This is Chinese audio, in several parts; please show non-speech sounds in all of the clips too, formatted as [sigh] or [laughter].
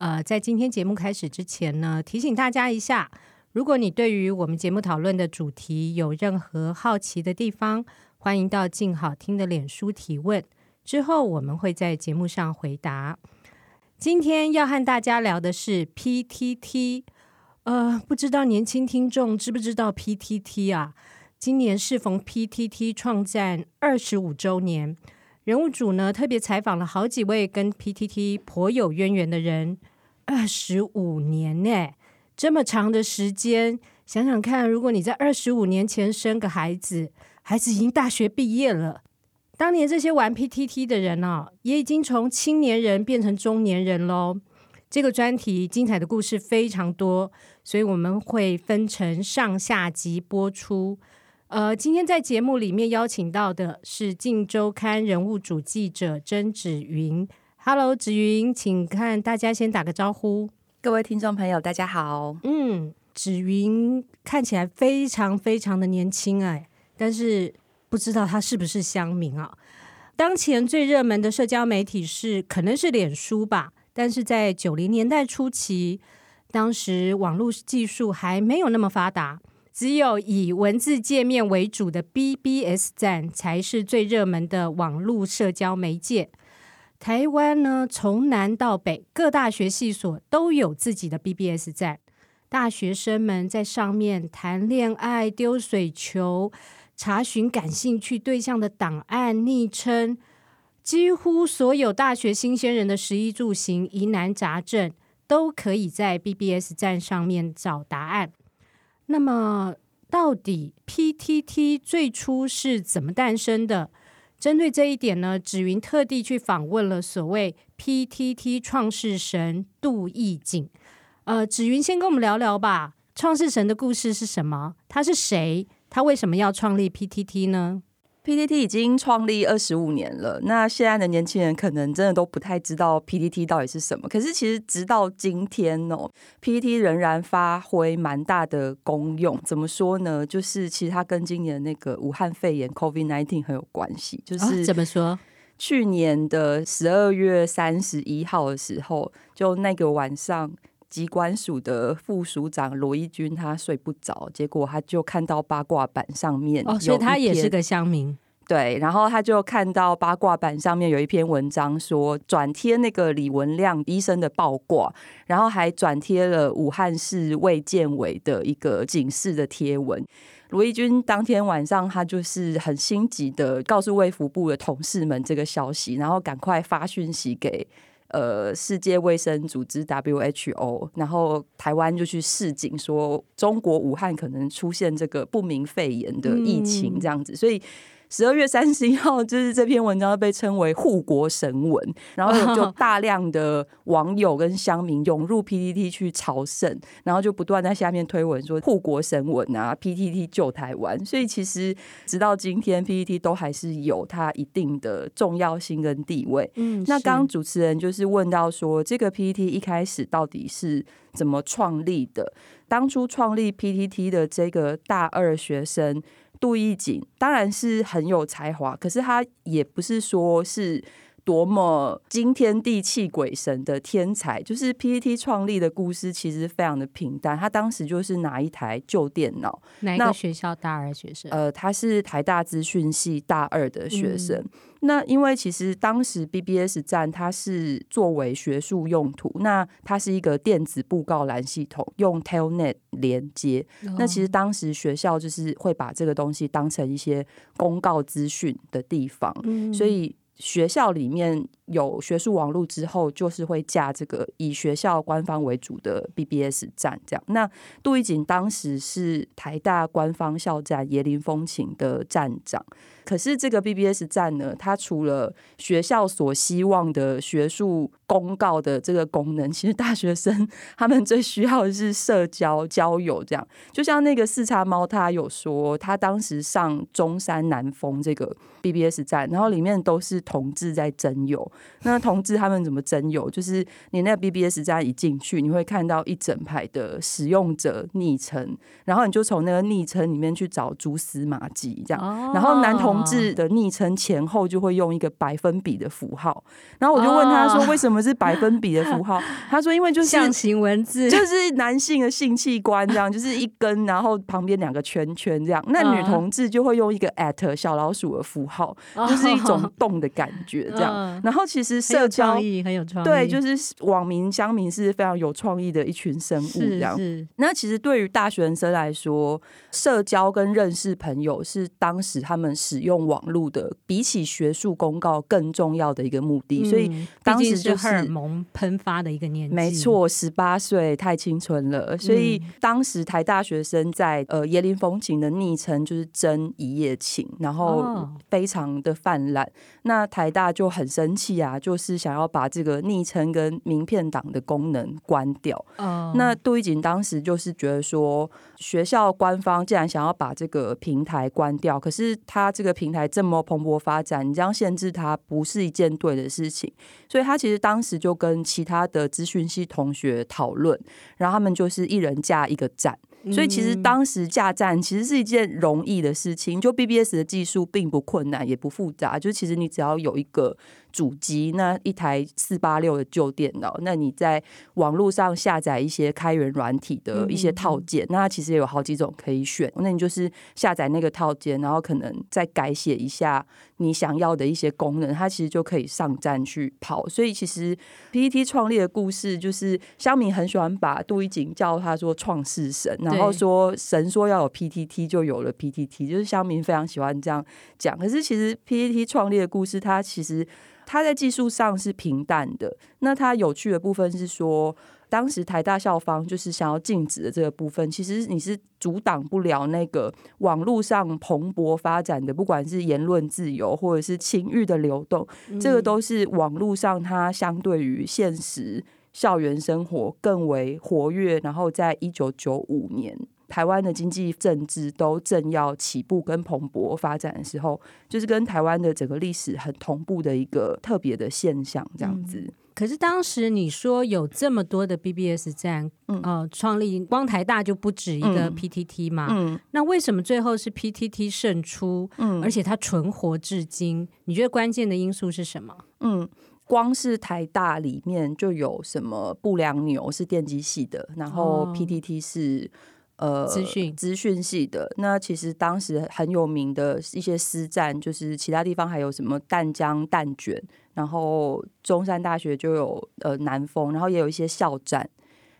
呃，在今天节目开始之前呢，提醒大家一下，如果你对于我们节目讨论的主题有任何好奇的地方，欢迎到静好听的脸书提问，之后我们会在节目上回答。今天要和大家聊的是 PTT，呃，不知道年轻听众知不知道 PTT 啊？今年适逢 PTT 创站二十五周年，人物组呢特别采访了好几位跟 PTT 颇有渊源的人。二十五年呢，这么长的时间，想想看，如果你在二十五年前生个孩子，孩子已经大学毕业了，当年这些玩 PTT 的人哦，也已经从青年人变成中年人喽。这个专题精彩的故事非常多，所以我们会分成上下集播出。呃，今天在节目里面邀请到的是《镜周刊》人物主记者曾芷云。Hello，紫云，请看大家先打个招呼。各位听众朋友，大家好。嗯，紫云看起来非常非常的年轻哎，但是不知道她是不是乡民啊？当前最热门的社交媒体是可能是脸书吧，但是在九零年代初期，当时网络技术还没有那么发达，只有以文字界面为主的 BBS 站才是最热门的网络社交媒介。台湾呢，从南到北，各大学系所都有自己的 BBS 站。大学生们在上面谈恋爱、丢水球、查询感兴趣对象的档案、昵称，几乎所有大学新鲜人的食衣住行、疑难杂症，都可以在 BBS 站上面找答案。那么，到底 PTT 最初是怎么诞生的？针对这一点呢，紫云特地去访问了所谓 PTT 创世神杜义景。呃，紫云先跟我们聊聊吧，创世神的故事是什么？他是谁？他为什么要创立 PTT 呢？PTT 已经创立二十五年了，那现在的年轻人可能真的都不太知道 PTT 到底是什么。可是其实直到今天哦，PTT 仍然发挥蛮大的功用。怎么说呢？就是其实它跟今年那个武汉肺炎 COVID-19 很有关系。就是怎么说？去年的十二月三十一号的时候，就那个晚上。疾管署的副署长罗一军他睡不着，结果他就看到八卦版上面哦，所以他也是个乡民。对，然后他就看到八卦版上面有一篇文章说转贴那个李文亮医生的报卦，然后还转贴了武汉市卫健委的一个警示的贴文。罗一军当天晚上他就是很心急的告诉卫福部的同事们这个消息，然后赶快发讯息给。呃，世界卫生组织 WHO，然后台湾就去示警说，中国武汉可能出现这个不明肺炎的疫情，这样子，所以。十二月三十一号，[laughs] 就是这篇文章被称为护国神文，然后就 [laughs] 大量的网友跟乡民涌入 PTT 去朝圣，然后就不断在下面推文说护国神文啊，PTT 救台湾。所以其实直到今天，PTT 都还是有它一定的重要性跟地位。嗯，那刚刚主持人就是问到说，这个 PTT 一开始到底是怎么创立的？当初创立 PTT 的这个大二学生。杜奕瑾当然是很有才华，可是他也不是说是多么惊天地泣鬼神的天才。就是 PPT 创立的故事其实非常的平淡。他当时就是拿一台旧电脑，哪个学校大二学生？呃，他是台大资讯系大二的学生。嗯那因为其实当时 BBS 站它是作为学术用途，那它是一个电子布告栏系统，用 Telnet 连接。那其实当时学校就是会把这个东西当成一些公告资讯的地方，所以学校里面有学术网络之后，就是会架这个以学校官方为主的 BBS 站这样。那杜一景当时是台大官方校站椰林风情的站长。可是这个 BBS 站呢，它除了学校所希望的学术公告的这个功能，[laughs] 其实大学生他们最需要的是社交交友。这样，就像那个四叉猫，他有说，他当时上中山南丰这个 BBS 站，然后里面都是同志在征友。那同志他们怎么征友？就是你那个 BBS 站一进去，你会看到一整排的使用者昵称，然后你就从那个昵称里面去找蛛丝马迹，这样。然后男同志的昵称前后就会用一个百分比的符号。然后我就问他说：“为什么是百分比的符号？[laughs] ”他说：“因为就是象形文字，就 [laughs] 是男性的性器官这样，就是一根，然后旁边两个圈圈这样。那女同志就会用一个 at 小老鼠的符号，就是一种动的感觉这样。然后其实社交很有创意，很有创意，对，就是网民乡民是非常有创意的一群生物这样。那其实对于大学生来说，社交跟认识朋友是当时他们使用网络的比起学术公告更重要的一个目的。所以当时就是荷尔蒙喷发的一个年纪，没错，十八岁太青春了。所以当时台大学生在呃椰林风情的昵称就是真一夜情，然后非常的泛滥。那台大就很生气啊，就是想要把这个昵称跟名片档的功能关掉。那杜奕瑾当时就是觉得说，学校官方既然想要把这个平台关掉，可是他这个平台这么蓬勃发展，你这样限制它不是一件对的事情。所以他其实当时就跟其他的资讯系同学讨论，然后他们就是一人架一个站。所以其实当时架站其实是一件容易的事情，就 BBS 的技术并不困难，也不复杂，就其实你只要有一个。主机那一台四八六的旧电脑，那你在网络上下载一些开源软体的一些套件，那其实也有好几种可以选。那你就是下载那个套件，然后可能再改写一下你想要的一些功能，它其实就可以上站去跑。所以其实 PTT 创立的故事，就是乡民很喜欢把杜一景叫他说创世神，然后说神说要有 PTT 就有了 PTT，就是乡民非常喜欢这样讲。可是其实 PTT 创立的故事，它其实。它在技术上是平淡的，那它有趣的部分是说，当时台大校方就是想要禁止的这个部分，其实你是阻挡不了那个网络上蓬勃发展的，不管是言论自由或者是情欲的流动，这个都是网络上它相对于现实校园生活更为活跃。然后在一九九五年。台湾的经济政治都正要起步跟蓬勃发展的时候，就是跟台湾的整个历史很同步的一个特别的现象，这样子。嗯、可是当时你说有这么多的 BBS 站，嗯、呃，创立光台大就不止一个 PTT 嘛，嗯，那为什么最后是 PTT 胜出？嗯，而且它存活至今，你觉得关键的因素是什么？嗯，光是台大里面就有什么不良牛是电机系的，然后 PTT 是。呃，资讯资讯系的，那其实当时很有名的一些师站，就是其他地方还有什么淡江蛋卷，然后中山大学就有呃南丰，然后也有一些校站，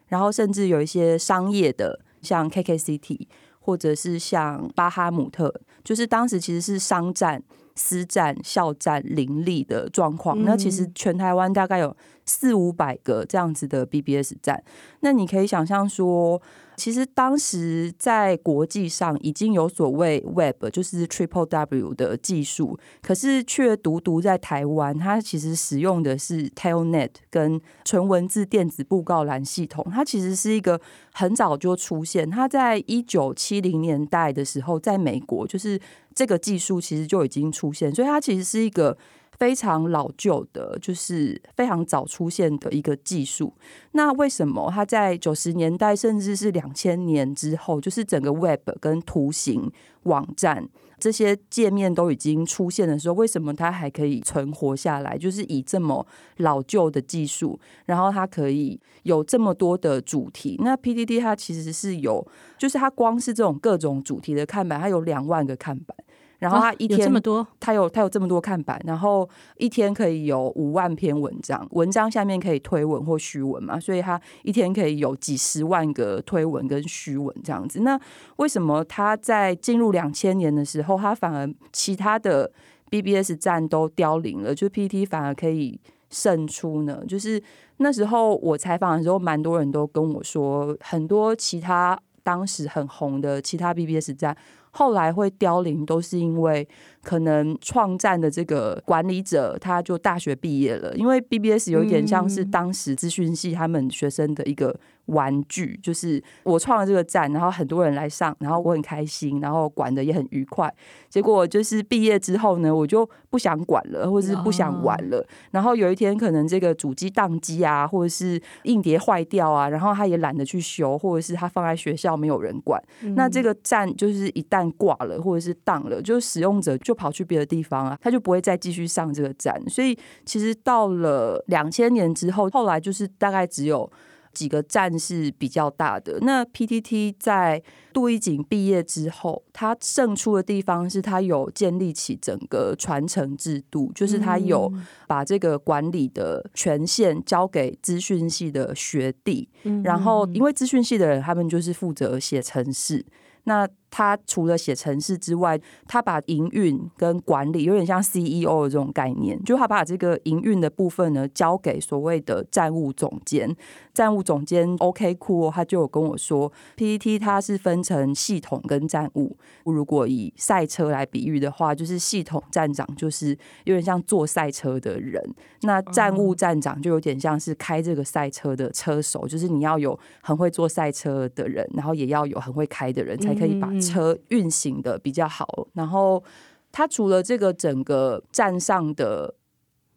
然后甚至有一些商业的，像 KKCity 或者是像巴哈姆特，就是当时其实是商站、私站、校站林立的状况。那其实全台湾大概有四五百个这样子的 BBS 站，那你可以想象说。其实当时在国际上已经有所谓 Web，就是 Triple W 的技术，可是却独独在台湾，它其实使用的是 Telnet 跟纯文字电子布告栏系统。它其实是一个很早就出现，它在一九七零年代的时候，在美国就是这个技术其实就已经出现，所以它其实是一个。非常老旧的，就是非常早出现的一个技术。那为什么它在九十年代甚至是两千年之后，就是整个 Web 跟图形网站这些界面都已经出现的时候，为什么它还可以存活下来？就是以这么老旧的技术，然后它可以有这么多的主题。那 PDD 它其实是有，就是它光是这种各种主题的看板，它有两万个看板。然后他一天，有这么多，他有他有这么多看板，然后一天可以有五万篇文章，文章下面可以推文或虚文嘛，所以他一天可以有几十万个推文跟虚文这样子。那为什么他在进入两千年的时候，他反而其他的 BBS 站都凋零了，就 PTT 反而可以胜出呢？就是那时候我采访的时候，蛮多人都跟我说，很多其他当时很红的其他 BBS 站。后来会凋零，都是因为可能创站的这个管理者他就大学毕业了，因为 BBS 有一点像是当时资讯系他们学生的一个。玩具就是我创了这个站，然后很多人来上，然后我很开心，然后管的也很愉快。结果就是毕业之后呢，我就不想管了，或者是不想玩了。然后有一天可能这个主机宕机啊，或者是硬碟坏掉啊，然后他也懒得去修，或者是他放在学校没有人管。那这个站就是一旦挂了，或者是宕了，就使用者就跑去别的地方啊，他就不会再继续上这个站。所以其实到了两千年之后，后来就是大概只有。几个站是比较大的。那 PTT 在杜一景毕业之后，他胜出的地方是他有建立起整个传承制度，就是他有把这个管理的权限交给资讯系的学弟，然后因为资讯系的人他们就是负责写程式，那。他除了写程式之外，他把营运跟管理有点像 CEO 的这种概念，就他把这个营运的部分呢交给所谓的站务总监。站务总监 OK 酷哦，他就有跟我说，PPT 它是分成系统跟站务。如果以赛车来比喻的话，就是系统站长就是有点像坐赛车的人，那站务站长就有点像是开这个赛车的车手，就是你要有很会坐赛车的人，然后也要有很会开的人，才可以把。车运行的比较好，然后它除了这个整个站上的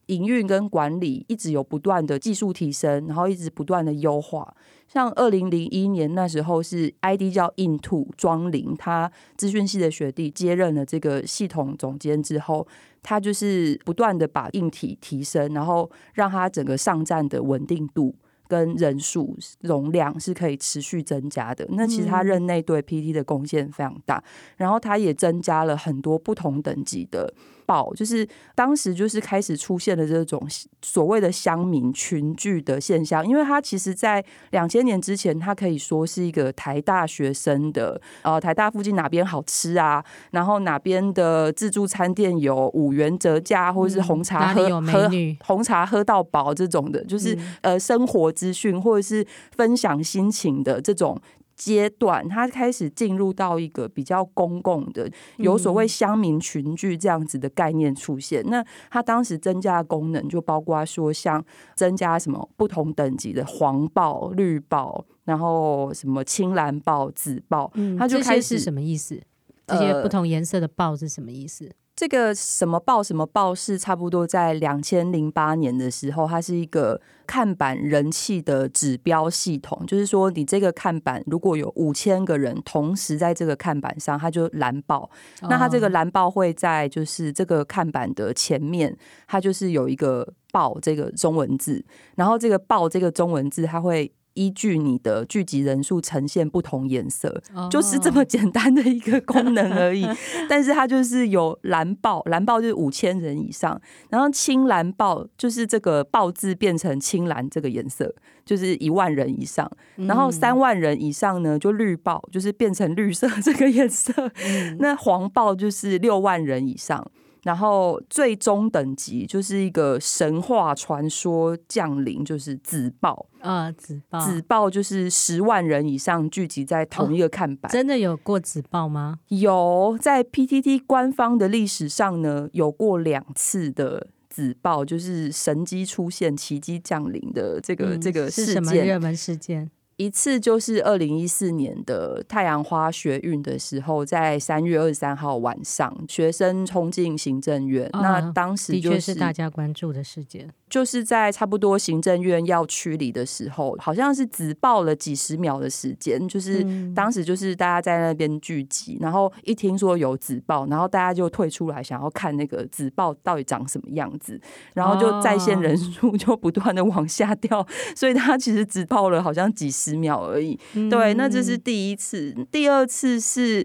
营运跟管理一直有不断的技术提升，然后一直不断的优化。像二零零一年那时候是 ID 叫 Into 庄林，他资讯系的学弟接任了这个系统总监之后，他就是不断的把硬体提升，然后让他整个上站的稳定度。跟人数容量是可以持续增加的。那其实他任内对 PT 的贡献非常大，然后他也增加了很多不同等级的。报就是当时就是开始出现了这种所谓的乡民群聚的现象，因为他其实，在两千年之前，他可以说是一个台大学生的呃，台大附近哪边好吃啊，然后哪边的自助餐店有五元折价，或者是红茶喝喝红茶喝到饱这种的，就是呃生活资讯或者是分享心情的这种。阶段，他开始进入到一个比较公共的，有所谓乡民群聚这样子的概念出现。嗯、那他当时增加的功能就包括说，像增加什么不同等级的黄豹、绿豹，然后什么青蓝豹、紫豹，他就开始是什么意思？这些不同颜色的豹是什么意思？呃这个什么报什么报是差不多在两千零八年的时候，它是一个看板人气的指标系统。就是说，你这个看板如果有五千个人同时在这个看板上，它就蓝报。那它这个蓝报会在就是这个看板的前面，它就是有一个报这个中文字，然后这个报这个中文字它会。依据你的聚集人数呈现不同颜色，oh. 就是这么简单的一个功能而已。[laughs] 但是它就是有蓝豹，蓝豹就是五千人以上，然后青蓝豹就是这个豹字变成青蓝这个颜色，就是一万人以上，然后三万人以上呢就绿豹，就是变成绿色这个颜色。[laughs] 那黄豹就是六万人以上。然后最终等级就是一个神话传说降临，就是紫报啊，紫报，紫报就是十万人以上聚集在同一个看板。哦，真的有过紫报吗？有，在 PTT 官方的历史上呢，有过两次的紫爆，就是神机出现、奇迹降临的这个、嗯、这个事件。是什么热门事件？一次就是二零一四年的太阳花学运的时候，在三月二十三号晚上，学生冲进行政院，哦、那当时、就是、的确是大家关注的事件。就是在差不多行政院要驱离的时候，好像是只报了几十秒的时间，就是当时就是大家在那边聚集，然后一听说有纸报，然后大家就退出来想要看那个纸报到底长什么样子，然后就在线人数 [laughs] 就不断的往下掉，所以他其实只报了好像几十秒而已。对，那这是第一次，第二次是。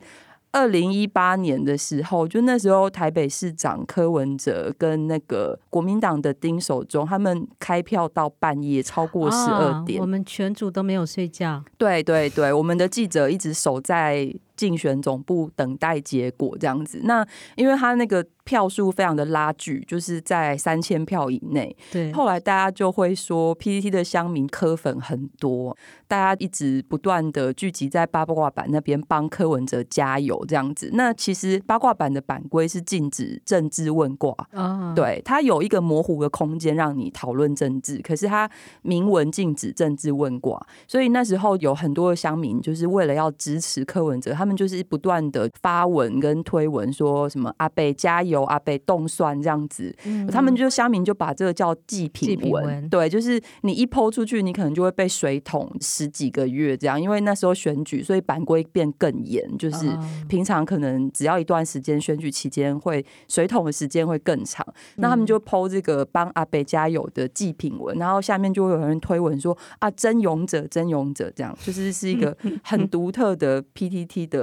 二零一八年的时候，就那时候台北市长柯文哲跟那个国民党的丁守中，他们开票到半夜超过十二点，哦，我们全组都没有睡觉。对对对，我们的记者一直守在竞选总部等待结果，这样子。那因为他那个票数非常的拉锯，就是在三千票以内。对，后来大家就会说 PTT 的乡民柯粉很多，大家一直不断的聚集在八卦版那边帮柯文哲加油这样子。那其实八卦版的版规是禁止政治问卦，哦、对，它有一个模糊的空间让你讨论政治，可是它明文禁止政治问卦，所以那时候有很多的乡民就是为了要支持柯文哲，他们就是不断的发文跟推文说什么阿贝加油，阿贝冻蒜这样子，嗯、他们就乡民就把这个叫祭品文，祭品文，对，就是你一 po 出去，你可能就会被水桶十几个月这样，因为那时候选举，所以版规变更严，就是平常可能只要一段时间选举期间会水桶的时间会更长，那他们就 po 这个帮阿贝加油的祭品文，然后下面就会有人推文说啊，真勇者，真勇者，这样。就是是一个很独特的 PTT 的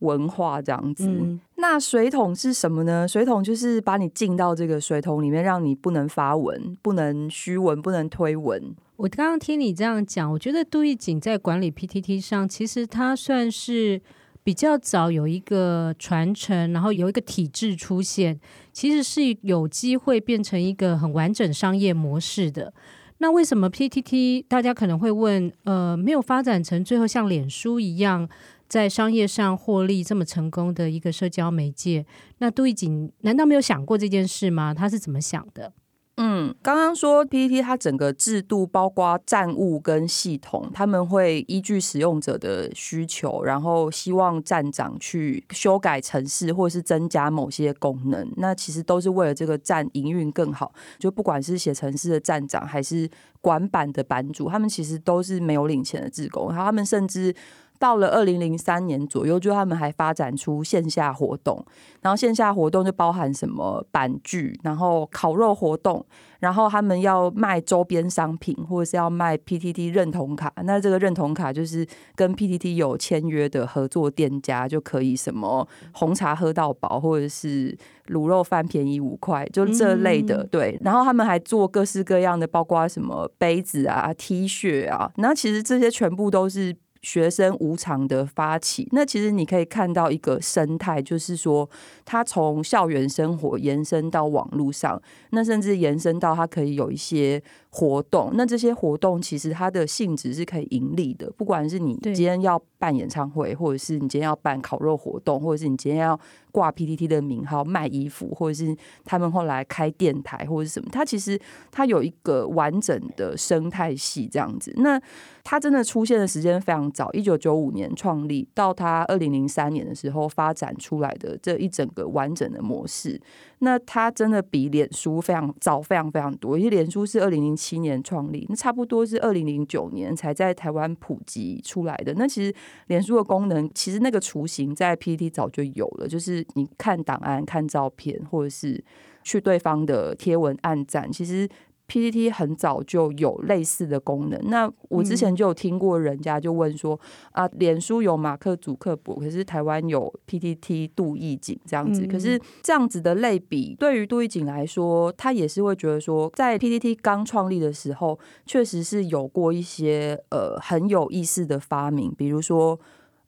文化这样子。嗯、那水桶是什么呢？水桶就是把你浸到这个水桶里面，让你不能发文、不能虚文、不能推文。我刚刚听你这样讲，我觉得杜奕景在管理 PTT 上，其实他算是比较早有一个传承，然后有一个体制出现，其实是有机会变成一个很完整商业模式的。那为什么 PTT 大家可能会问，呃，没有发展成最后像脸书一样在商业上获利这么成功的一个社交媒介？那杜一锦难道没有想过这件事吗？他是怎么想的？嗯，刚刚说 PPT，它整个制度包括站务跟系统，他们会依据使用者的需求，然后希望站长去修改程式或是增加某些功能。那其实都是为了这个站营运更好。就不管是写程式的站长还是管版的版主，他们其实都是没有领钱的职工。然后他们甚至。到了二零零三年左右，就他们还发展出线下活动，然后线下活动就包含什么板具，然后烤肉活动，然后他们要卖周边商品，或者是要卖 PTT 认同卡。那这个认同卡就是跟 PTT 有签约的合作店家就可以什么红茶喝到饱，或者是卤肉饭便宜五块，就这类的。对，然后他们还做各式各样的，包括什么杯子啊、T 恤啊，那其实这些全部都是。学生无偿的发起，那其实你可以看到一个生态，就是说，他从校园生活延伸到网络上，那甚至延伸到他可以有一些活动。那这些活动其实它的性质是可以盈利的，不管是你今天要办演唱会，或者是你今天要办烤肉活动，或者是你今天要挂 PTT 的名号卖衣服，或者是他们后来开电台或者是什么，它其实它有一个完整的生态系这样子。那它真的出现的时间非常早，一九九五年创立，到它二零零三年的时候发展出来的这一整个完整的模式，那它真的比脸书非常早，非常非常多。因为脸书是二零零七七年创立，那差不多是二零零九年才在台湾普及出来的。那其实脸书的功能，其实那个雏形在 PPT 早就有了，就是你看档案、看照片，或者是去对方的贴文按赞，其实。PTT 很早就有类似的功能。那我之前就有听过人家就问说、嗯、啊，脸书有马克·祖克伯，可是台湾有 PPT 杜义景这样子。嗯、可是这样子的类比，对于杜义景来说，他也是会觉得说，在 PPT 刚创立的时候，确实是有过一些呃很有意思的发明，比如说。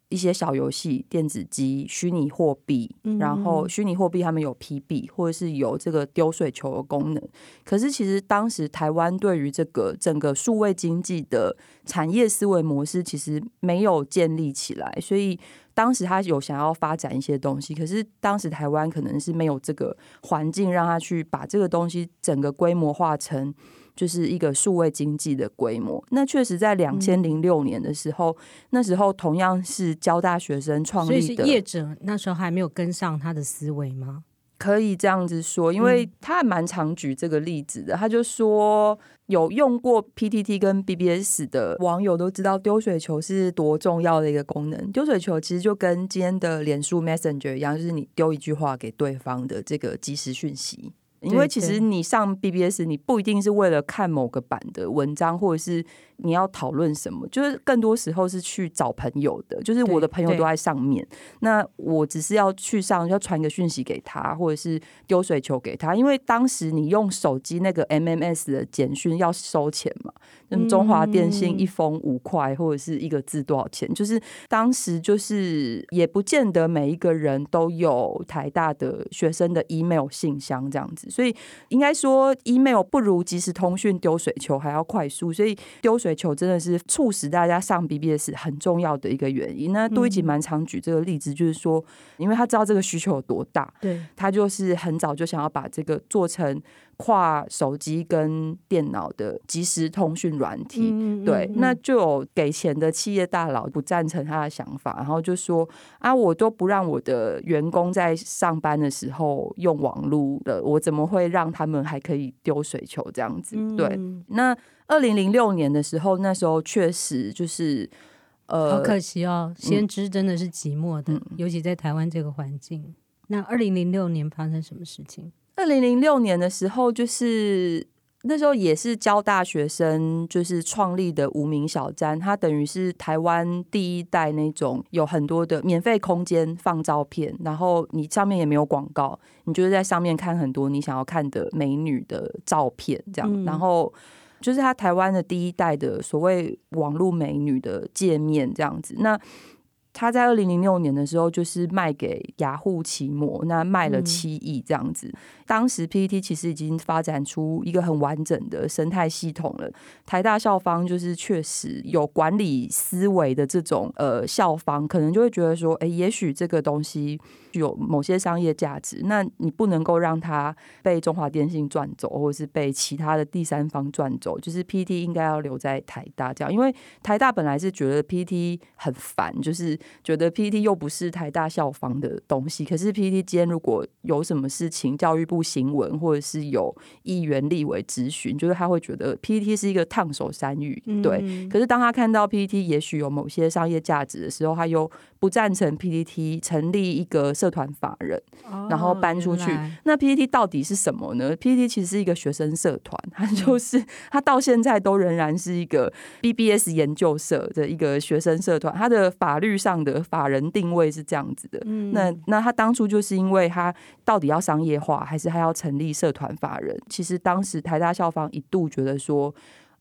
一些小游戏、电子机、虚拟货币，然后虚拟货币他们有 P 币或者是有这个丢水球的功能。可是其实当时台湾对于这个整个数位经济的产业思维模式其实没有建立起来，所以当时他有想要发展一些东西，可是当时台湾可能是没有这个环境让他去把这个东西整个规模化成。就是一个数位经济的规模。那确实，在两千零六年的时候，嗯、那时候同样是交大学生创立的。所以是业者那时候还没有跟上他的思维吗？可以这样子说，因为他还蛮常举这个例子的。他就说，有用过 PTT 跟 BBS 的网友都知道，丢水球是多重要的一个功能。丢水球其实就跟今天的脸书 Messenger 一样，就是你丢一句话给对方的这个即时讯息。因为其实你上 BBS，你不一定是为了看某个版的文章，或者是你要讨论什么，就是更多时候是去找朋友的。就是我的朋友都在上面，那我只是要去上，要传个讯息给他，或者是丢水球给他。因为当时你用手机那个 MMS 的简讯要收钱嘛，那中华电信一封五块，或者是一个字多少钱？就是当时就是也不见得每一个人都有台大的学生的 email 信箱这样子。所以应该说，email 不如即时通讯丢水球还要快速，所以丢水球真的是促使大家上 BBS 很重要的一个原因。那杜一吉蛮常举这个例子，就是说，因为他知道这个需求有多大，对，他就是很早就想要把这个做成。跨手机跟电脑的即时通讯软体，嗯嗯嗯、对，那就有给钱的企业大佬不赞成他的想法，然后就说啊，我都不让我的员工在上班的时候用网络的，我怎么会让他们还可以丢水球这样子？对，嗯、那二零零六年的时候，那时候确实就是呃，好可惜哦，先知真的是寂寞的，嗯、尤其在台湾这个环境。那二零零六年发生什么事情？二零零六年的时候，就是那时候也是教大学生就是创立的无名小站，它等于是台湾第一代那种有很多的免费空间放照片，然后你上面也没有广告，你就是在上面看很多你想要看的美女的照片，这样，嗯、然后就是它台湾的第一代的所谓网络美女的界面这样子，那。他在二零零六年的时候，就是卖给雅虎奇摩，那卖了七亿这样子。嗯、当时 PTT 其实已经发展出一个很完整的生态系统了。台大校方就是确实有管理思维的这种呃校方，可能就会觉得说，哎、也许这个东西有某些商业价值，那你不能够让它被中华电信赚走，或者是被其他的第三方赚走。就是 PT 应该要留在台大这样，因为台大本来是觉得 PT 很烦，就是。觉得 PT 又不是台大校方的东西，可是 PTT 间如果有什么事情，教育部新闻或者是有议员立委咨询，就是他会觉得 PTT 是一个烫手山芋，对。嗯、可是当他看到 PTT 也许有某些商业价值的时候，他又不赞成 PTT 成立一个社团法人，然后搬出去。哦、那 PTT 到底是什么呢？PTT 其实是一个学生社团，它就是它到现在都仍然是一个 BBS 研究社的一个学生社团，它的法律上。的法人定位是这样子的，嗯、那那他当初就是因为他到底要商业化，还是他要成立社团法人？其实当时台大校方一度觉得说，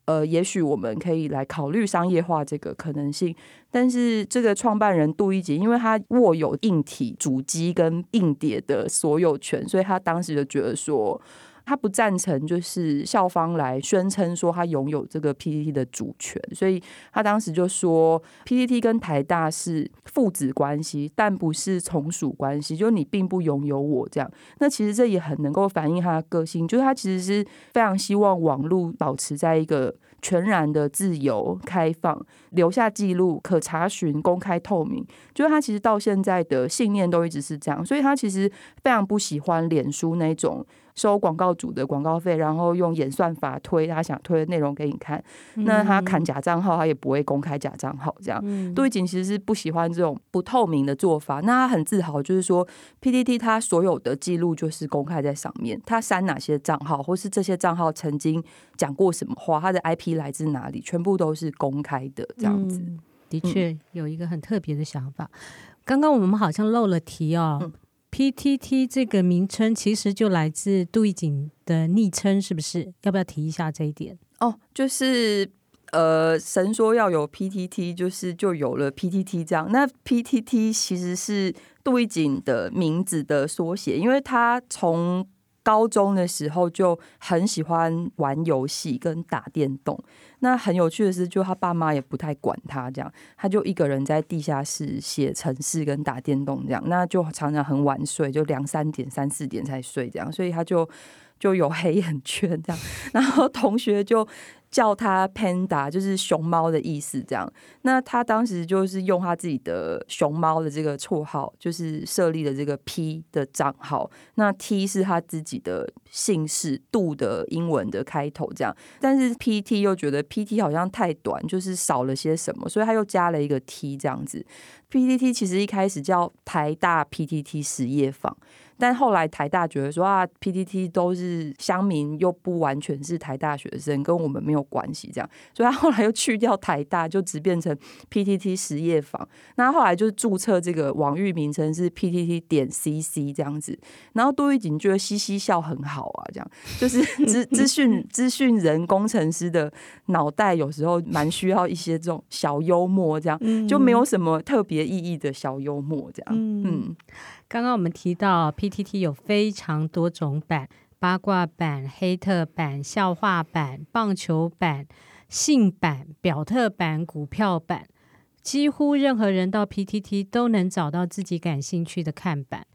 呃，也许我们可以来考虑商业化这个可能性。但是这个创办人杜一杰，因为他握有硬体主机跟硬碟的所有权，所以他当时就觉得说。他不赞成，就是校方来宣称说他拥有这个 PTT 的主权，所以他当时就说 PTT 跟台大是父子关系，但不是从属关系，就是你并不拥有我这样。那其实这也很能够反映他的个性，就是他其实是非常希望网络保持在一个全然的自由、开放、留下记录、可查询、公开透明。就是他其实到现在的信念都一直是这样，所以他其实非常不喜欢脸书那种。收广告主的广告费，然后用演算法推他想推的内容给你看。那他砍假账号，他也不会公开假账号。这样，杜玉锦其实是不喜欢这种不透明的做法。那他很自豪，就是说 PTT 他所有的记录就是公开在上面。他删哪些账号，或是这些账号曾经讲过什么话，他的 IP 来自哪里，全部都是公开的。这样子，嗯、的确有一个很特别的想法。刚刚我们好像漏了题哦。嗯 PTT 这个名称其实就来自杜奕景的昵称，是不是？要不要提一下这一点？哦，就是呃，神说要有 PTT，就是就有了 PTT 这样。那 PTT 其实是杜奕景的名字的缩写，因为他从高中的时候就很喜欢玩游戏跟打电动。那很有趣的是，就他爸妈也不太管他，这样他就一个人在地下室写程式跟打电动，这样那就常常很晚睡，就两三点、三四点才睡，这样，所以他就就有黑眼圈这样。[laughs] 然后同学就。叫他 Panda，就是熊猫的意思。这样，那他当时就是用他自己的熊猫的这个绰号，就是设立了这个 P 的账号。那 T 是他自己的姓氏，杜的英文的开头。这样，但是 PT 又觉得 PT 好像太短，就是少了些什么，所以他又加了一个 T 这样子。PTT 其实一开始叫台大 PTT 实业坊。但后来台大觉得说啊，PTT 都是乡民，又不完全是台大学生，跟我们没有关系，这样，所以他后来又去掉台大，就只变成 PTT 实业坊。那后来就是注册这个网域名称是 PTT 点 CC 这样子。然后杜玉瑾觉得嘻嘻笑很好啊，这样就是 [laughs] 资资讯资讯人工程师的脑袋有时候蛮需要一些这种小幽默，这样就没有什么特别意义的小幽默，这样嗯。刚刚我们提到 PTT 有非常多种版，八卦版、黑特版、笑话版、棒球版、性版、表特版、股票版，几乎任何人到 PTT 都能找到自己感兴趣的看板。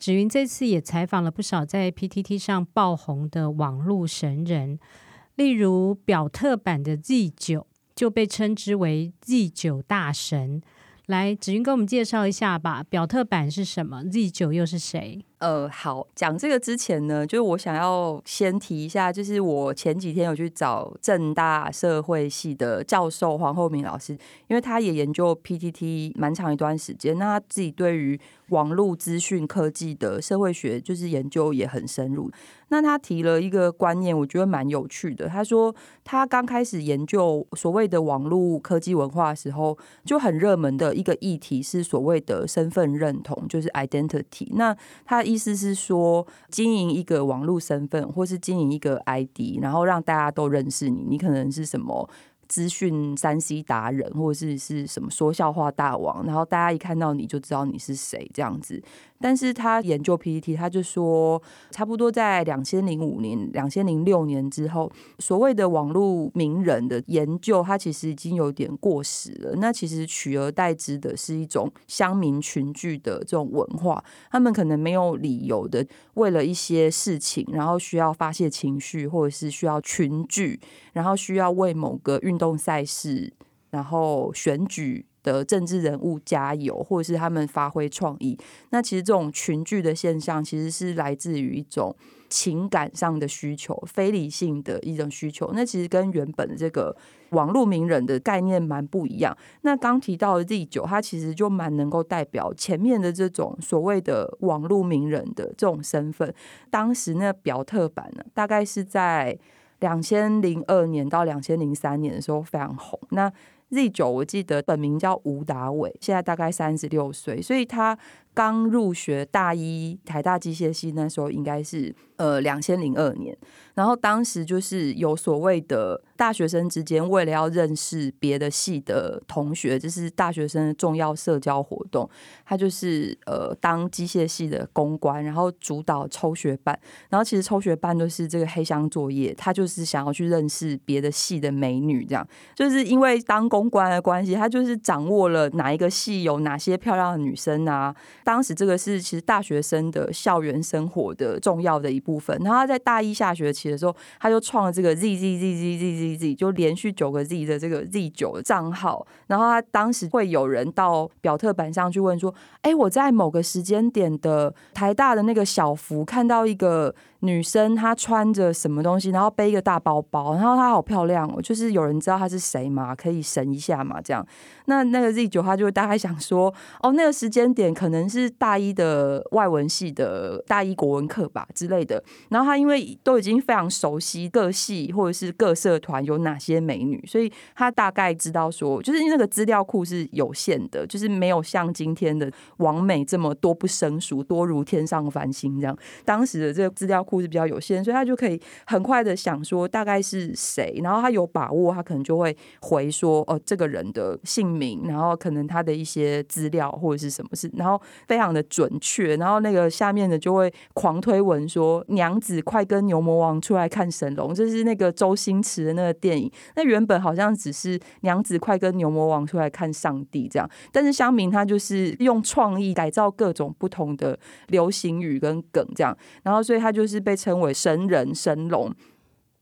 芷云这次也采访了不少在 PTT 上爆红的网络神人，例如表特版的 Z 九就被称之为 Z 九大神。来，子云给我们介绍一下吧。表特版是什么？Z 九又是谁？呃，好，讲这个之前呢，就是我想要先提一下，就是我前几天有去找政大社会系的教授黄厚明老师，因为他也研究 PTT 蛮长一段时间，那他自己对于网络资讯科技的社会学就是研究也很深入。那他提了一个观念，我觉得蛮有趣的。他说他刚开始研究所谓的网络科技文化的时候，就很热门的一个议题是所谓的身份认同，就是 identity。那他意思是说，经营一个网络身份，或是经营一个 ID，然后让大家都认识你，你可能是什么？资讯三 C 达人，或者是是什么说笑话大王，然后大家一看到你就知道你是谁这样子。但是他研究 PPT，他就说，差不多在两千零五年、两千零六年之后，所谓的网络名人的研究，它其实已经有点过时了。那其实取而代之的是一种乡民群聚的这种文化，他们可能没有理由的为了一些事情，然后需要发泄情绪，或者是需要群聚，然后需要为某个运动赛事，然后选举。的政治人物加油，或者是他们发挥创意。那其实这种群聚的现象，其实是来自于一种情感上的需求，非理性的一种需求。那其实跟原本的这个网络名人的概念蛮不一样。那刚提到的 Z9，它其实就蛮能够代表前面的这种所谓的网络名人的这种身份。当时那表特版呢，大概是在两千零二年到两千零三年的时候非常红。那 Z 九，我记得本名叫吴达伟，现在大概三十六岁，所以他刚入学大一，台大机械系那时候应该是呃两千零二年。然后当时就是有所谓的大学生之间，为了要认识别的系的同学，这是大学生的重要社交活动。他就是呃当机械系的公关，然后主导抽学伴。然后其实抽学伴都是这个黑箱作业，他就是想要去认识别的系的美女，这样就是因为当公关的关系，他就是掌握了哪一个系有哪些漂亮的女生啊。当时这个是其实大学生的校园生活的重要的一部分。然后他在大一下学期。的时候，他就创了这个 Z Z Z Z Z Z Z，就连续九个 Z 的这个 Z 九的账号。然后他当时会有人到表特版上去问说：“哎，我在某个时间点的台大的那个小福看到一个。”女生她穿着什么东西，然后背一个大包包，然后她好漂亮哦。就是有人知道她是谁吗？可以神一下嘛？这样，那那个 Z 九他就大概想说，哦，那个时间点可能是大一的外文系的大一国文课吧之类的。然后他因为都已经非常熟悉各系或者是各社团有哪些美女，所以他大概知道说，就是那个资料库是有限的，就是没有像今天的王美这么多不生疏，多如天上繁星这样。当时的这个资料。库是比较有限，所以他就可以很快的想说大概是谁，然后他有把握，他可能就会回说哦，这个人的姓名，然后可能他的一些资料或者是什么事，然后非常的准确，然后那个下面的就会狂推文说娘子快跟牛魔王出来看神龙，这是那个周星驰的那个电影，那原本好像只是娘子快跟牛魔王出来看上帝这样，但是香明他就是用创意改造各种不同的流行语跟梗这样，然后所以他就是。被称为神人神龙，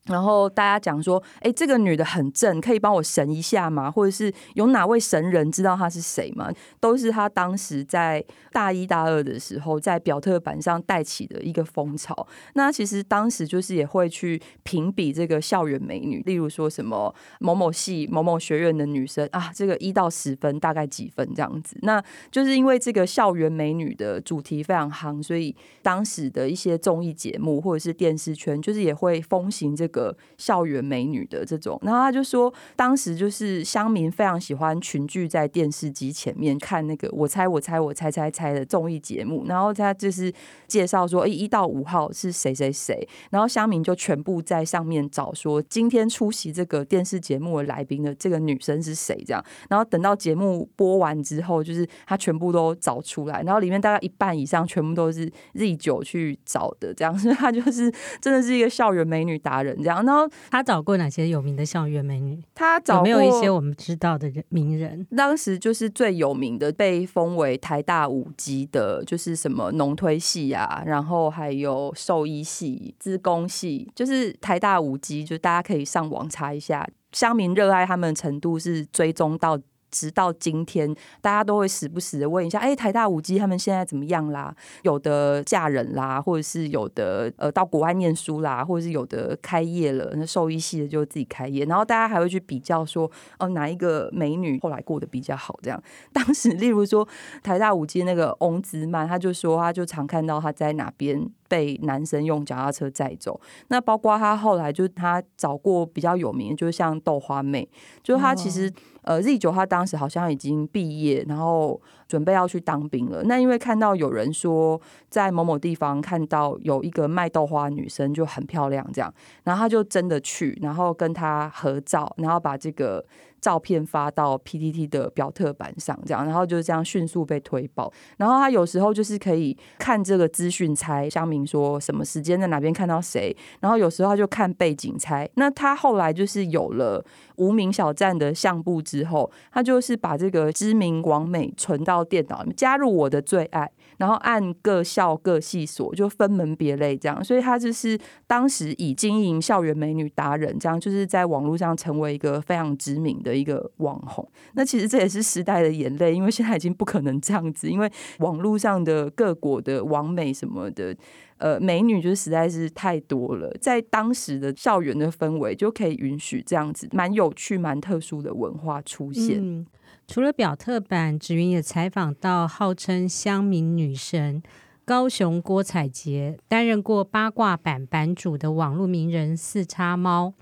然后大家讲说，哎，这个女的很正，可以帮我神一下吗？或者是有哪位神人知道她是谁吗？都是她当时在大一大二的时候在表特版上带起的一个风潮。那其实当时就是也会去评比这个校园美女，例如说什么某某系某某学院的女生啊，这个一到十分大概几分这样子。那就是因为这个校园美女的主题非常夯，所以当时的一些综艺节目或者是电视圈，就是也会风行这个。个校园美女的这种，然后他就说，当时就是乡民非常喜欢群聚在电视机前面看那个我猜我猜我猜猜猜的综艺节目，然后他就是介绍说，哎，一到五号是谁谁谁，然后乡民就全部在上面找说，今天出席这个电视节目的来宾的这个女生是谁这样，然后等到节目播完之后，就是他全部都找出来，然后里面大概一半以上全部都是 Z 九去找的这样，所以他就是真的是一个校园美女达人。然后他找过哪些有名的校园美女？他找过有没有一些我们知道的人名人？当时就是最有名的，被封为台大五级的，就是什么农推系啊，然后还有兽医系、资工系，就是台大五级，就大家可以上网查一下，乡民热爱他们的程度是追踪到。直到今天，大家都会时不时的问一下：“哎、台大五姬他们现在怎么样啦？有的嫁人啦，或者是有的呃到国外念书啦，或者是有的开业了。那兽医系的就自己开业，然后大家还会去比较说，哦，哪一个美女后来过得比较好？这样，[laughs] 当时例如说台大五姬那个翁姿曼，他就说他就常看到他在哪边。”被男生用脚踏车载走，那包括他后来就是他找过比较有名的，就是像豆花妹，就是他其实呃 Z 九他当时好像已经毕业，然后准备要去当兵了。那因为看到有人说在某某地方看到有一个卖豆花女生就很漂亮，这样，然后他就真的去，然后跟他合照，然后把这个。照片发到 PTT 的表特版上，这样，然后就是这样迅速被推爆。然后他有时候就是可以看这个资讯猜乡民说什么时间在哪边看到谁，然后有时候他就看背景猜。那他后来就是有了无名小站的相簿之后，他就是把这个知名网美存到电脑里面，加入我的最爱，然后按各校各系所就分门别类这样。所以他就是当时以经营校园美女达人这样，就是在网络上成为一个非常知名的。一个网红，那其实这也是时代的眼泪，因为现在已经不可能这样子，因为网络上的各国的网美什么的，呃，美女就实在是太多了，在当时的校园的氛围就可以允许这样子，蛮有趣、蛮特殊的文化出现。除了表特版，芷云也采访到号称乡民女神高雄郭采洁，担任过八卦版版主的网络名人四叉猫。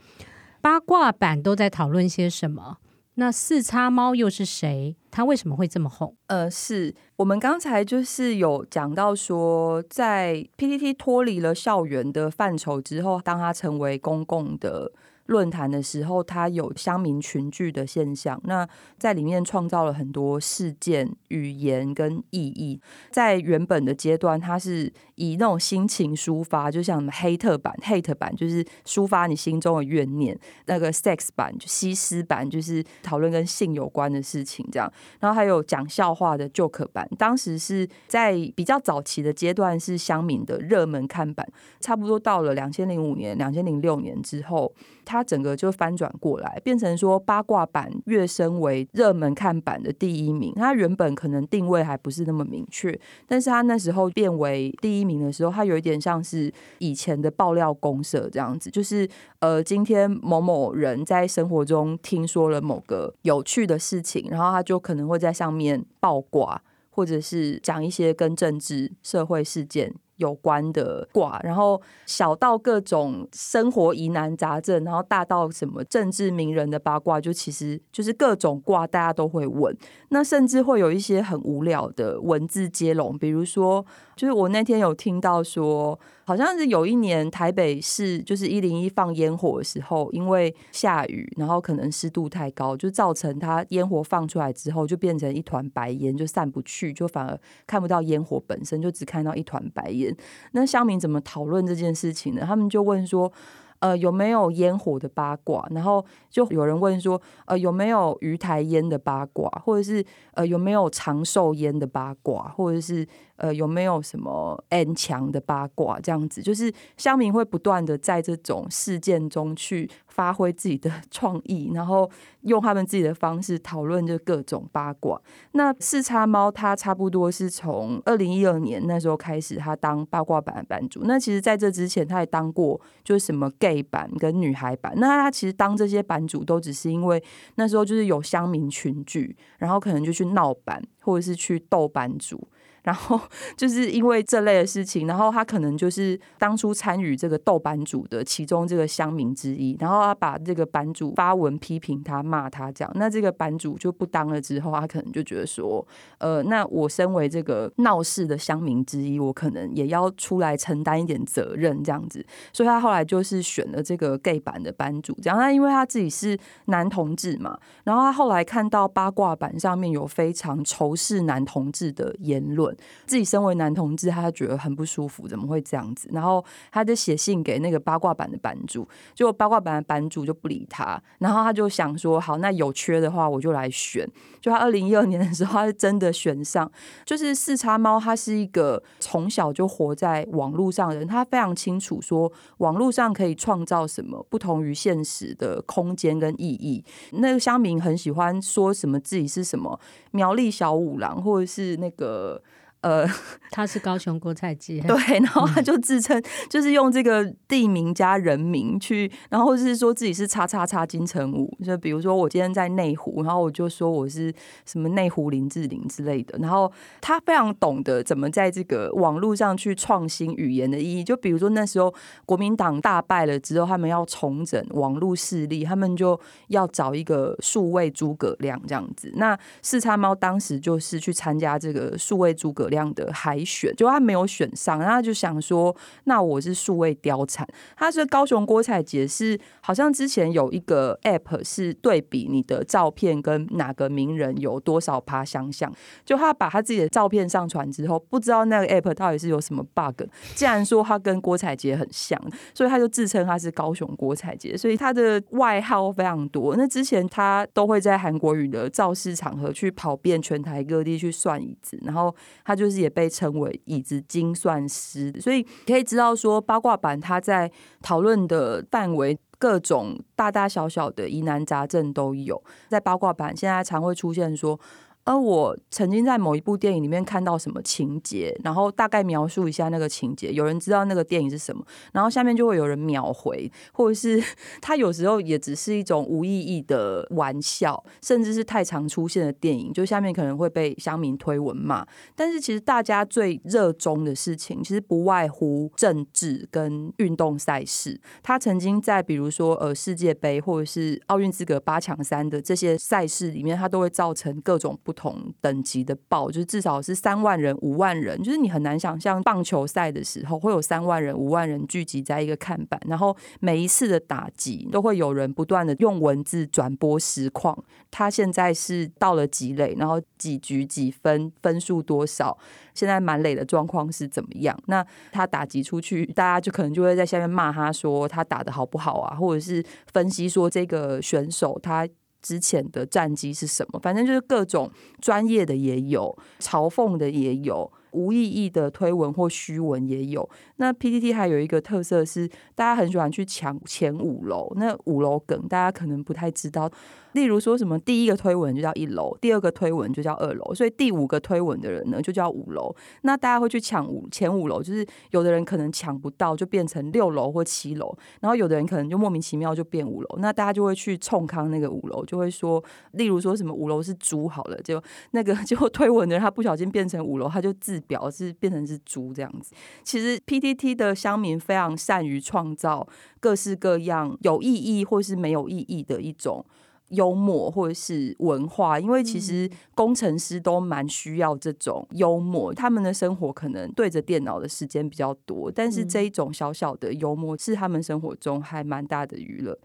八卦版都在讨论些什么？那四叉猫又是谁？它为什么会这么红？呃，是我们刚才就是有讲到说，在 PTT 脱离了校园的范畴之后，当它成为公共的。论坛的时候，它有乡民群聚的现象，那在里面创造了很多事件、语言跟意义。在原本的阶段，它是以那种心情抒发，就像什么黑特版、hate 版，就是抒发你心中的怨念；那个 sex 版、就西施版，就是讨论跟性有关的事情，这样。然后还有讲笑话的 joke 版，当时是在比较早期的阶段，是乡民的热门看板。差不多到了两千零五年、两千零六年之后。它整个就翻转过来，变成说八卦版跃升为热门看板的第一名。它原本可能定位还不是那么明确，但是它那时候变为第一名的时候，它有一点像是以前的爆料公社这样子，就是呃，今天某某人在生活中听说了某个有趣的事情，然后他就可能会在上面爆卦，或者是讲一些跟政治社会事件。有关的卦，然后小到各种生活疑难杂症，然后大到什么政治名人的八卦，就其实就是各种卦，大家都会问。那甚至会有一些很无聊的文字接龙，比如说，就是我那天有听到说，好像是有一年台北市就是一零一放烟火的时候，因为下雨，然后可能湿度太高，就造成它烟火放出来之后就变成一团白烟，就散不去，就反而看不到烟火本身，就只看到一团白烟。那乡民怎么讨论这件事情呢？他们就问说。呃，有没有烟火的八卦？然后就有人问说，呃，有没有鱼台烟的八卦，或者是呃，有没有长寿烟的八卦，或者是呃，有没有什么 N 强的八卦？这样子，就是乡民会不断的在这种事件中去发挥自己的 [laughs] 创意，然后用他们自己的方式讨论就各种八卦。那四叉猫它差不多是从二零一二年那时候开始，他当八卦版的版主。那其实在这之前，他也当过就是什么 gay 版跟女孩版。那他其实当这些版主都只是因为那时候就是有乡民群聚，然后可能就去闹版或者是去斗版主。然后 [laughs] 就是因为这类的事情，然后他可能就是当初参与这个斗版主的其中这个乡民之一，然后他把这个版主发文批评他、骂他这样，那这个版主就不当了之后，他可能就觉得说，呃，那我身为这个闹事的乡民之一，我可能也要出来承担一点责任这样子，所以他后来就是选了这个 gay 版的版主，这样。那因为他自己是男同志嘛，然后他后来看到八卦版上面有非常仇视男同志的言论。自己身为男同志，他觉得很不舒服，怎么会这样子？然后他就写信给那个八卦版的版主，结果八卦版的版主就不理他。然后他就想说，好，那有缺的话，我就来选。就他二零一二年的时候，他是真的选上。就是四叉猫，他是一个从小就活在网络上的人，他非常清楚说，网络上可以创造什么不同于现实的空间跟意义。那个乡民很喜欢说什么自己是什么苗栗小五郎，或者是那个。呃，[laughs] 他是高雄郭菜鸡，[laughs] 对，然后他就自称就是用这个地名加人名去，然后是说自己是叉叉叉金城武，就比如说我今天在内湖，然后我就说我是什么内湖林志玲之类的，然后他非常懂得怎么在这个网络上去创新语言的意义，就比如说那时候国民党大败了之后，他们要重整网络势力，他们就要找一个数位诸葛亮这样子，那四叉猫当时就是去参加这个数位诸葛亮。这样的海选，就他没有选上，然后他就想说，那我是数位貂蝉。他是高雄郭采洁，是好像之前有一个 app 是对比你的照片跟哪个名人有多少趴相像。就他把他自己的照片上传之后，不知道那个 app 到底是有什么 bug，既然说他跟郭采洁很像，所以他就自称他是高雄郭采洁，所以他的外号非常多。那之前他都会在韩国语的造势场合去跑遍全台各地去算椅子，然后他就。就是也被称为椅子精算师，所以可以知道说八卦板它在讨论的范围，各种大大小小的疑难杂症都有。在八卦板现在常会出现说。而我曾经在某一部电影里面看到什么情节，然后大概描述一下那个情节，有人知道那个电影是什么，然后下面就会有人秒回，或者是他有时候也只是一种无意义的玩笑，甚至是太常出现的电影，就下面可能会被乡民推文骂。但是其实大家最热衷的事情，其实不外乎政治跟运动赛事。他曾经在比如说呃世界杯或者是奥运资格八强三的这些赛事里面，他都会造成各种不。同等级的爆，就是至少是三万人、五万人，就是你很难想象棒球赛的时候会有三万人、五万人聚集在一个看板，然后每一次的打击都会有人不断的用文字转播实况。他现在是到了几垒，然后几局几分，分数多少？现在满垒的状况是怎么样？那他打击出去，大家就可能就会在下面骂他说他打得好不好啊，或者是分析说这个选手他。之前的战绩是什么？反正就是各种专业的也有，嘲讽的也有，无意义的推文或虚文也有。那 PTT 还有一个特色是，大家很喜欢去抢前五楼。那五楼梗大家可能不太知道。例如说什么第一个推文就叫一楼，第二个推文就叫二楼，所以第五个推文的人呢就叫五楼。那大家会去抢五前五楼，就是有的人可能抢不到，就变成六楼或七楼，然后有的人可能就莫名其妙就变五楼。那大家就会去冲康那个五楼，就会说，例如说什么五楼是猪好了，就那个 [laughs] 就推文的人他不小心变成五楼，他就自表是变成是猪这样子。其实 PTT 的乡民非常善于创造各式各样有意义或是没有意义的一种。幽默或者是文化，因为其实工程师都蛮需要这种幽默，他们的生活可能对着电脑的时间比较多，但是这一种小小的幽默是他们生活中还蛮大的娱乐。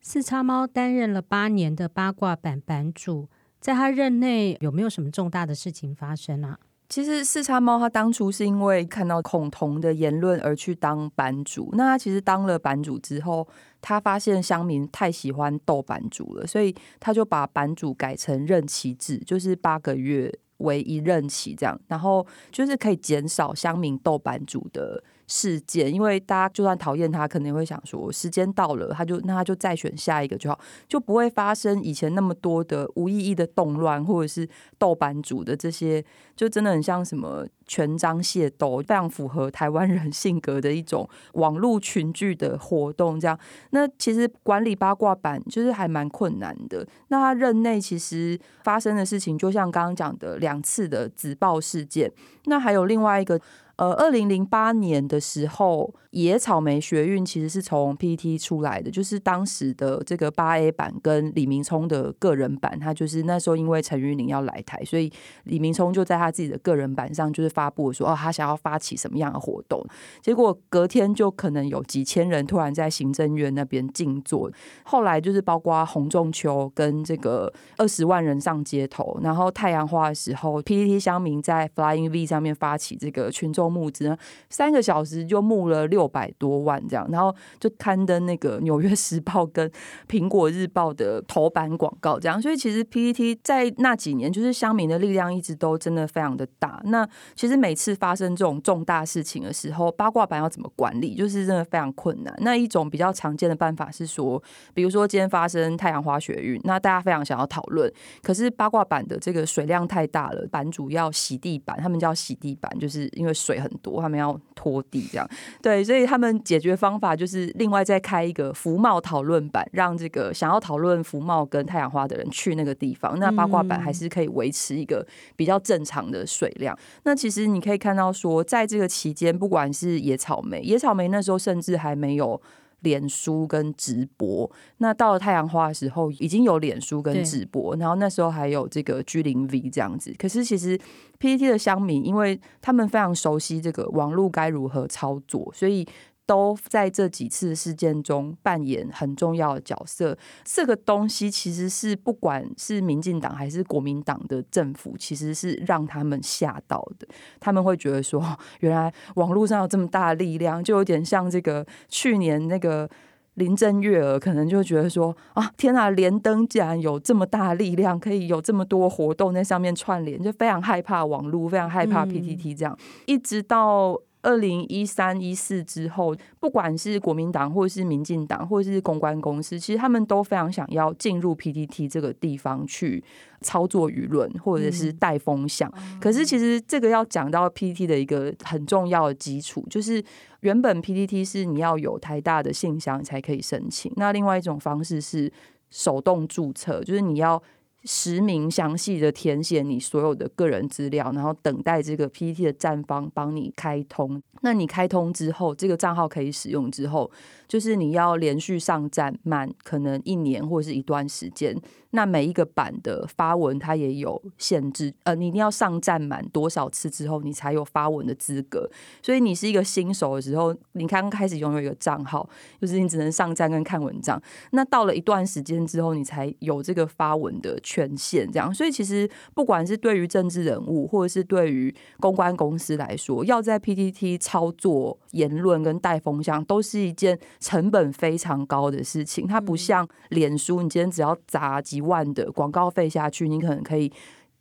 四叉猫担任了八年的八卦版版主，在他任内有没有什么重大的事情发生啊？其实四叉猫它当初是因为看到孔同的言论而去当版主。那他其实当了版主之后，他发现乡民太喜欢斗版主了，所以他就把版主改成任期制，就是八个月为一任期这样，然后就是可以减少乡民斗版主的事件，因为大家就算讨厌他，可能也会想说，时间到了，他就那他就再选下一个就好，就不会发生以前那么多的无意义的动乱，或者是斗版主的这些，就真的很像什么权章械斗，非常符合台湾人性格的一种网络群聚的活动。这样，那其实管理八卦版就是还蛮困难的。那他任内其实发生的事情，就像刚刚讲的两次的紫爆事件，那还有另外一个。呃，二零零八年的时候，野草莓学运其实是从 PTT 出来的，就是当时的这个八 A 版跟李明聪的个人版，他就是那时候因为陈玉玲要来台，所以李明聪就在他自己的个人版上就是发布说，哦，他想要发起什么样的活动，结果隔天就可能有几千人突然在行政院那边静坐，后来就是包括洪仲丘跟这个二十万人上街头，然后太阳花的时候，PPT 乡民在 Flying V 上面发起这个群众。募资呢，三个小时就募了六百多万这样，然后就刊登那个《纽约时报》[laughs] 跟《苹果日报》的头版广告这样，所以其实 PPT 在那几年就是乡民的力量一直都真的非常的大。那其实每次发生这种重大事情的时候，八卦版要怎么管理，就是真的非常困难。那一种比较常见的办法是说，比如说今天发生太阳花学运，那大家非常想要讨论，可是八卦版的这个水量太大了，版主要洗地板，他们叫洗地板，就是因为水。很多，他们要拖地这样，对，所以他们解决方法就是另外再开一个福茂讨论版，让这个想要讨论福茂跟太阳花的人去那个地方，那八卦版还是可以维持一个比较正常的水量。那其实你可以看到说，在这个期间，不管是野草莓，野草莓那时候甚至还没有。脸书跟直播，那到了太阳花的时候，已经有脸书跟直播，然后那时候还有这个 G 零 V 这样子。可是其实 PPT 的乡民，因为他们非常熟悉这个网络该如何操作，所以。都在这几次事件中扮演很重要的角色。这个东西其实是不管是民进党还是国民党的政府，其实是让他们吓到的。他们会觉得说，原来网络上有这么大的力量，就有点像这个去年那个林郑月娥，可能就觉得说啊，天啊，连登竟然有这么大的力量，可以有这么多活动在上面串联，就非常害怕网络，非常害怕 PTT 这样，嗯、一直到。二零一三一四之后，不管是国民党或是民进党或是公关公司，其实他们都非常想要进入 PTT 这个地方去操作舆论或者是带风向。嗯、可是，其实这个要讲到 PTT 的一个很重要的基础，就是原本 PTT 是你要有台大的信箱才可以申请。那另外一种方式是手动注册，就是你要。实名详细的填写你所有的个人资料，然后等待这个 PPT 的站方帮你开通。那你开通之后，这个账号可以使用之后，就是你要连续上站满可能一年或者是一段时间。那每一个版的发文它也有限制，呃，你一定要上站满多少次之后，你才有发文的资格。所以你是一个新手的时候，你刚刚开始拥有一个账号，就是你只能上站跟看文章。那到了一段时间之后，你才有这个发文的权限。这样，所以其实不管是对于政治人物，或者是对于公关公司来说，要在 PTT 操作言论跟带风向，都是一件成本非常高的事情。它不像脸书，你今天只要砸几万的广告费下去，你可能可以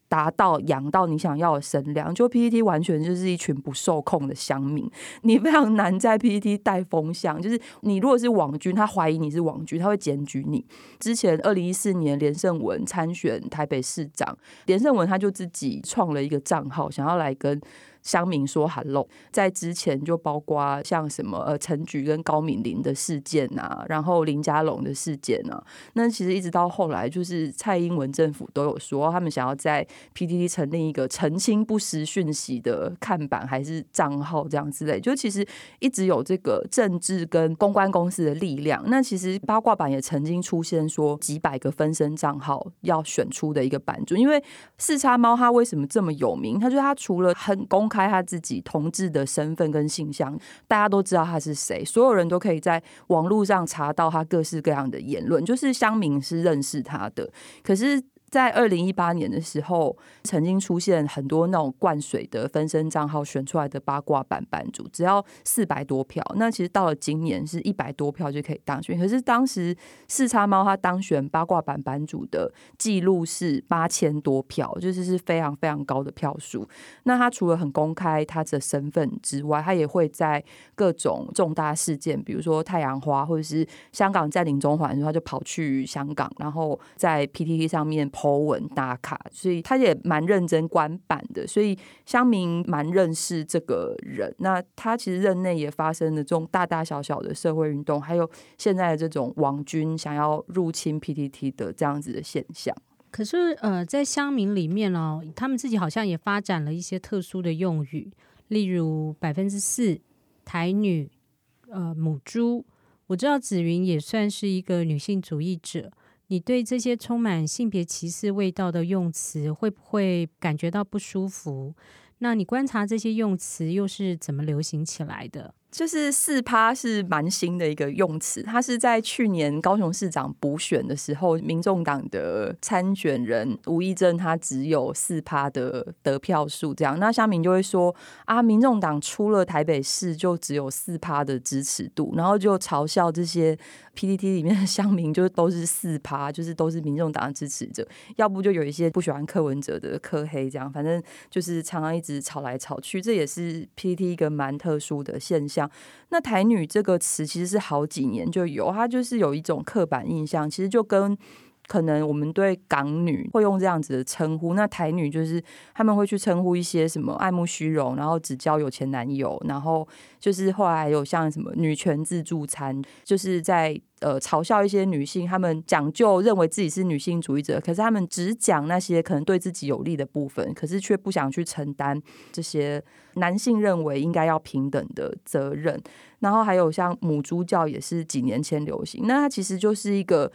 达到养到你想要的声量。就 PPT 完全就是一群不受控的乡民，[laughs] 你非常难在 PPT 带风向。就是你如果是网军，他怀疑你是网军，他会检举你。之前二零一四年连胜文参选台北市长，连胜文他就自己创了一个账号，想要来跟。乡民说 “hello”，在之前就包括像什么呃陈菊跟高敏玲的事件啊，然后林佳龙的事件啊，那其实一直到后来，就是蔡英文政府都有说，他们想要在 PTT 成立一个澄清不实讯息的看板还是账号这样之类，就其实一直有这个政治跟公关公司的力量。那其实八卦版也曾经出现说几百个分身账号要选出的一个版主，因为四叉猫它为什么这么有名？它就是它除了很公开他自己同志的身份跟形象，大家都知道他是谁，所有人都可以在网络上查到他各式各样的言论，就是乡民是认识他的。可是在二零一八年的时候，曾经出现很多那种灌水的分身账号选出来的八卦版版主，只要四百多票。那其实到了今年是一百多票就可以当选。可是当时四叉猫他当选八卦版版主的记录是八千多票，就是是非常非常高的票数。那他除了很公开他的身份之外，他也会在各种重大事件，比如说太阳花或者是香港占领中环的时候，他就跑去香港，然后在 PTT 上面。Po 文打卡，所以他也蛮认真管版的，所以乡民蛮认识这个人。那他其实任内也发生了这种大大小小的社会运动，还有现在的这种网军想要入侵 PTT 的这样子的现象。可是呃，在乡民里面哦，他们自己好像也发展了一些特殊的用语，例如百分之四、台女、呃母猪。我知道紫云也算是一个女性主义者。你对这些充满性别歧视味道的用词会不会感觉到不舒服？那你观察这些用词又是怎么流行起来的？就是四趴是蛮新的一个用词，它是在去年高雄市长补选的时候，民众党的参选人吴益政他只有四趴的得票数，这样，那乡民就会说啊，民众党出了台北市就只有四趴的支持度，然后就嘲笑这些 PPT 里面的 [laughs] 乡民，就是都是四趴，就是都是民众党的支持者，要不就有一些不喜欢柯文哲的柯黑，这样，反正就是常常一直吵来吵去，这也是 PPT 一个蛮特殊的现象。那台女这个词其实是好几年就有，它就是有一种刻板印象，其实就跟可能我们对港女会用这样子的称呼，那台女就是他们会去称呼一些什么爱慕虚荣，然后只交有钱男友，然后就是后来还有像什么女权自助餐，就是在。呃，嘲笑一些女性，她们讲究认为自己是女性主义者，可是她们只讲那些可能对自己有利的部分，可是却不想去承担这些男性认为应该要平等的责任。然后还有像母猪教也是几年前流行，那它其实就是一个。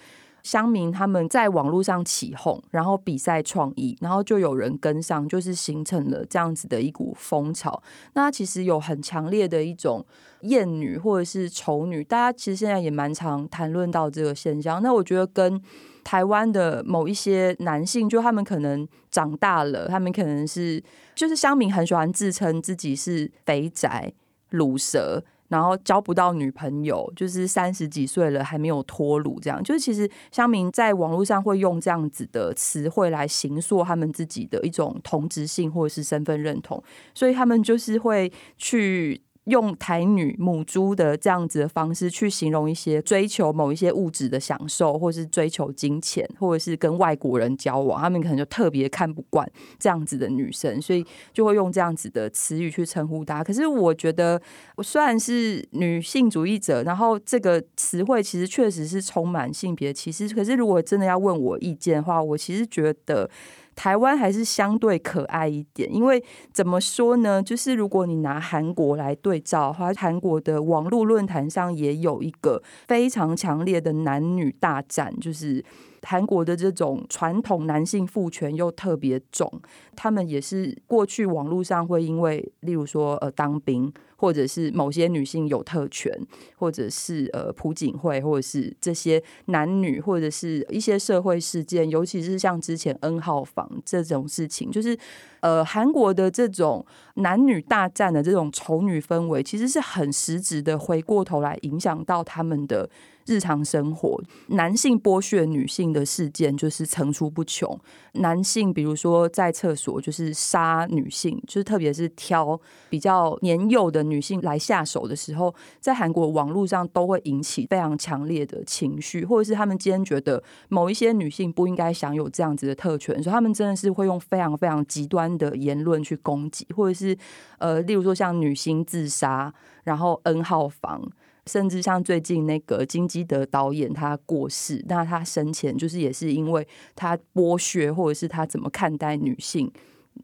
乡民他们在网络上起哄，然后比赛创意，然后就有人跟上，就是形成了这样子的一股风潮。那其实有很强烈的一种厌女或者是丑女，大家其实现在也蛮常谈论到这个现象。那我觉得跟台湾的某一些男性，就他们可能长大了，他们可能是就是乡民很喜欢自称自己是肥宅、卤蛇。然后交不到女朋友，就是三十几岁了还没有脱乳，这样就是其实乡民在网络上会用这样子的词汇来形塑他们自己的一种同质性或者是身份认同，所以他们就是会去。用台女母猪的这样子的方式去形容一些追求某一些物质的享受，或是追求金钱，或者是跟外国人交往，他们可能就特别看不惯这样子的女生，所以就会用这样子的词语去称呼她。可是我觉得，我虽然是女性主义者，然后这个词汇其实确实是充满性别歧视。可是如果真的要问我意见的话，我其实觉得。台湾还是相对可爱一点，因为怎么说呢？就是如果你拿韩国来对照的话，韩国的网络论坛上也有一个非常强烈的男女大战，就是。韩国的这种传统男性父权又特别重，他们也是过去网络上会因为，例如说呃当兵，或者是某些女性有特权，或者是呃朴槿惠，或者是这些男女，或者是一些社会事件，尤其是像之前 N 号房这种事情，就是呃韩国的这种男女大战的这种丑女氛围，其实是很实质的，回过头来影响到他们的。日常生活，男性剥削女性的事件就是层出不穷。男性比如说在厕所就是杀女性，就是特别是挑比较年幼的女性来下手的时候，在韩国网络上都会引起非常强烈的情绪，或者是他们今天觉得某一些女性不应该享有这样子的特权，所以他们真的是会用非常非常极端的言论去攻击，或者是是呃，例如说像女星自杀，然后 N 号房。甚至像最近那个金基德导演他过世，那他生前就是也是因为他剥削或者是他怎么看待女性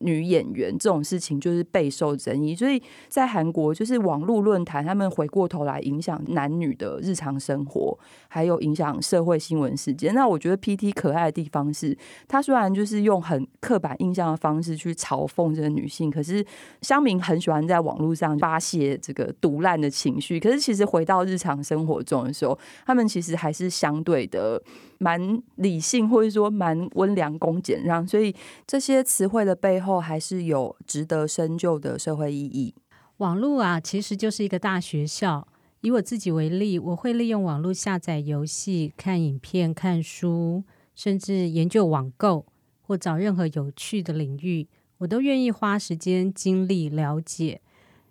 女演员这种事情就是备受争议，所以在韩国就是网络论坛，他们回过头来影响男女的日常生活，还有影响社会新闻事件。那我觉得 PT 可爱的地方是，他虽然就是用很刻板印象的方式去嘲讽这个女性，可是乡民很喜欢在网络上发泄这个毒烂的情绪。可是其实回到日常生活中的时候，他们其实还是相对的蛮理性，或者说蛮温良恭俭让。所以这些词汇的背后后。还是有值得深究的社会意义。网络啊，其实就是一个大学校。以我自己为例，我会利用网络下载游戏、看影片、看书，甚至研究网购或找任何有趣的领域，我都愿意花时间精力了解。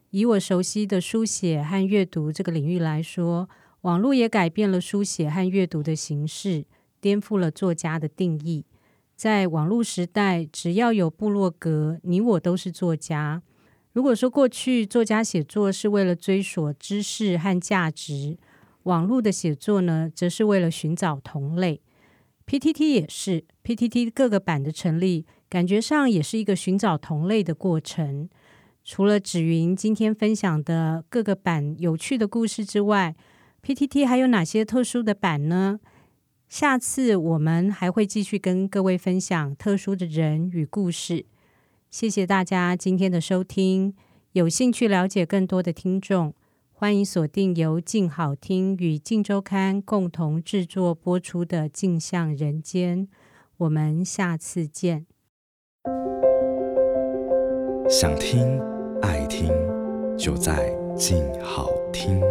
以我熟悉的书写和阅读这个领域来说，网络也改变了书写和阅读的形式，颠覆了作家的定义。在网络时代，只要有部落格，你我都是作家。如果说过去作家写作是为了追索知识和价值，网络的写作呢，则是为了寻找同类。PTT 也是，PTT 各个版的成立，感觉上也是一个寻找同类的过程。除了芷云今天分享的各个版有趣的故事之外，PTT 还有哪些特殊的版呢？下次我们还会继续跟各位分享特殊的人与故事。谢谢大家今天的收听。有兴趣了解更多的听众，欢迎锁定由静好听与静周刊共同制作播出的《镜像人间》。我们下次见。想听爱听，就在静好听。